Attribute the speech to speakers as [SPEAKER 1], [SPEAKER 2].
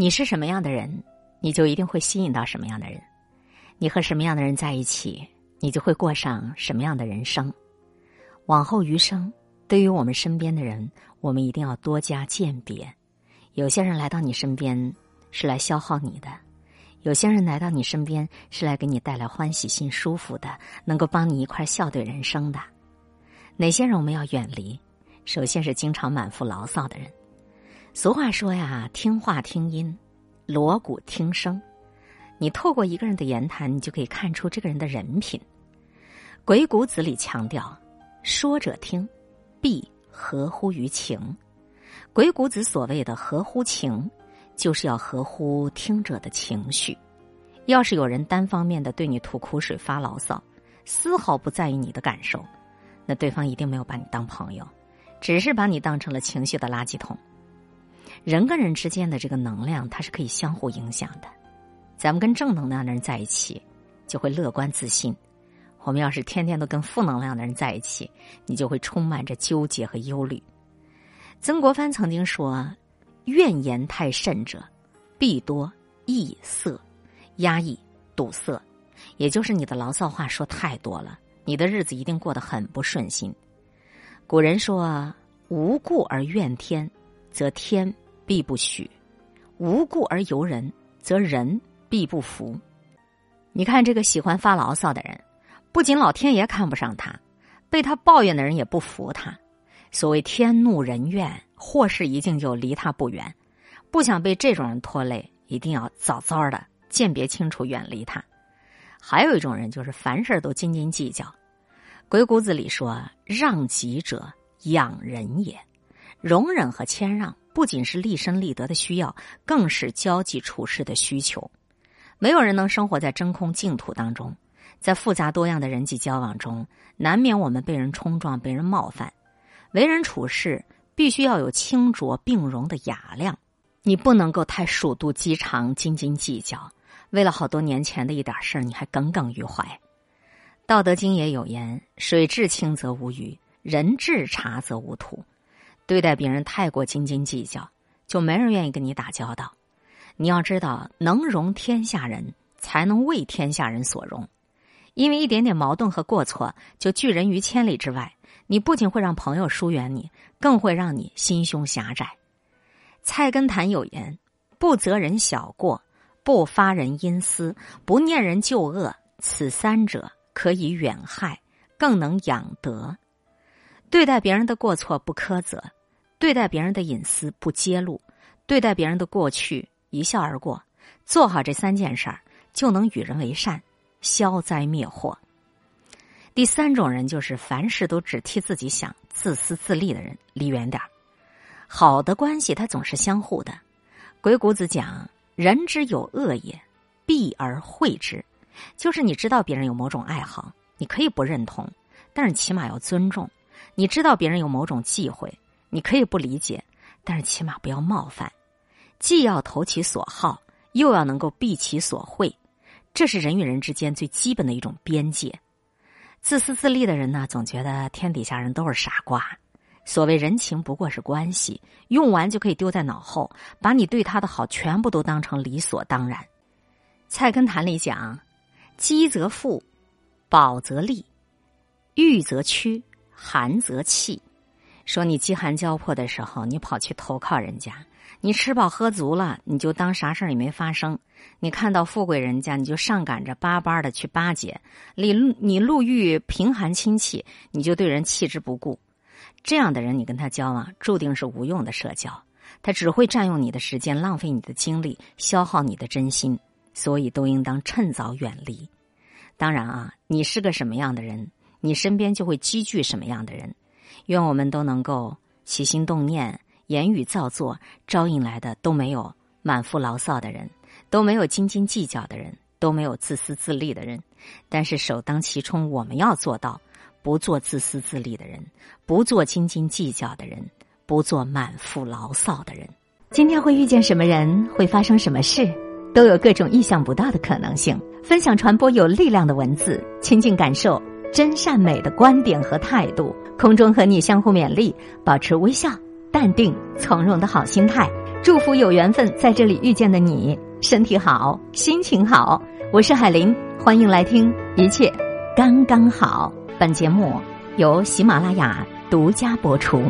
[SPEAKER 1] 你是什么样的人，你就一定会吸引到什么样的人。你和什么样的人在一起，你就会过上什么样的人生。往后余生，对于我们身边的人，我们一定要多加鉴别。有些人来到你身边是来消耗你的，有些人来到你身边是来给你带来欢喜心、舒服的，能够帮你一块笑对人生的。哪些人我们要远离？首先是经常满腹牢骚的人。俗话说呀，听话听音，锣鼓听声。你透过一个人的言谈，你就可以看出这个人的人品。《鬼谷子》里强调：“说者听，必合乎于情。”鬼谷子所谓的“合乎情”，就是要合乎听者的情绪。要是有人单方面的对你吐苦水、发牢骚，丝毫不在意你的感受，那对方一定没有把你当朋友，只是把你当成了情绪的垃圾桶。人跟人之间的这个能量，它是可以相互影响的。咱们跟正能量的人在一起，就会乐观自信；我们要是天天都跟负能量的人在一起，你就会充满着纠结和忧虑。曾国藩曾经说：“怨言太甚者，必多易色，压抑堵塞。”也就是你的牢骚话说太多了，你的日子一定过得很不顺心。古人说：“无故而怨天，则天。”必不许，无故而尤人，则人必不服。你看这个喜欢发牢骚的人，不仅老天爷看不上他，被他抱怨的人也不服他。所谓天怒人怨，祸事一定就离他不远。不想被这种人拖累，一定要早早的鉴别清楚，远离他。还有一种人，就是凡事都斤斤计较。鬼谷子里说：“让己者养人也。”容忍和谦让。不仅是立身立德的需要，更是交际处事的需求。没有人能生活在真空净土当中，在复杂多样的人际交往中，难免我们被人冲撞、被人冒犯。为人处事必须要有清浊并容的雅量，你不能够太鼠肚鸡肠、斤斤计较。为了好多年前的一点事儿，你还耿耿于怀。《道德经》也有言：“水至清则无鱼，人至察则无徒。”对待别人太过斤斤计较，就没人愿意跟你打交道。你要知道，能容天下人，才能为天下人所容。因为一点点矛盾和过错，就拒人于千里之外。你不仅会让朋友疏远你，更会让你心胸狭窄。菜根谭有言：“不责人小过，不发人阴私，不念人旧恶，此三者可以远害，更能养德。”对待别人的过错不苛责。对待别人的隐私不揭露，对待别人的过去一笑而过，做好这三件事儿，就能与人为善，消灾灭祸。第三种人就是凡事都只替自己想、自私自利的人，离远点儿。好的关系它总是相互的。鬼谷子讲：“人之有恶也，避而讳之。”就是你知道别人有某种爱好，你可以不认同，但是起码要尊重。你知道别人有某种忌讳。你可以不理解，但是起码不要冒犯，既要投其所好，又要能够避其所讳，这是人与人之间最基本的一种边界。自私自利的人呢，总觉得天底下人都是傻瓜。所谓人情不过是关系，用完就可以丢在脑后，把你对他的好全部都当成理所当然。菜根谭里讲：饥则富，饱则利，欲则屈，寒则弃。说你饥寒交迫的时候，你跑去投靠人家；你吃饱喝足了，你就当啥事儿也没发生；你看到富贵人家，你就上赶着巴巴的去巴结；你你路遇贫寒亲戚，你就对人弃之不顾。这样的人，你跟他交往，注定是无用的社交，他只会占用你的时间，浪费你的精力，消耗你的真心。所以，都应当趁早远离。当然啊，你是个什么样的人，你身边就会积聚什么样的人。愿我们都能够起心动念、言语造作，招引来的都没有满腹牢骚的人，都没有斤斤计较的人，都没有自私自利的人。但是首当其冲，我们要做到不做自私自利的人，不做斤斤计较的人，不做满腹牢骚的人。今天会遇见什么人，会发生什么事，都有各种意想不到的可能性。分享传播有力量的文字，亲近感受。真善美的观点和态度，空中和你相互勉励，保持微笑、淡定、从容的好心态。祝福有缘分在这里遇见的你，身体好，心情好。我是海林，欢迎来听一切刚刚好。本节目由喜马拉雅独家播出。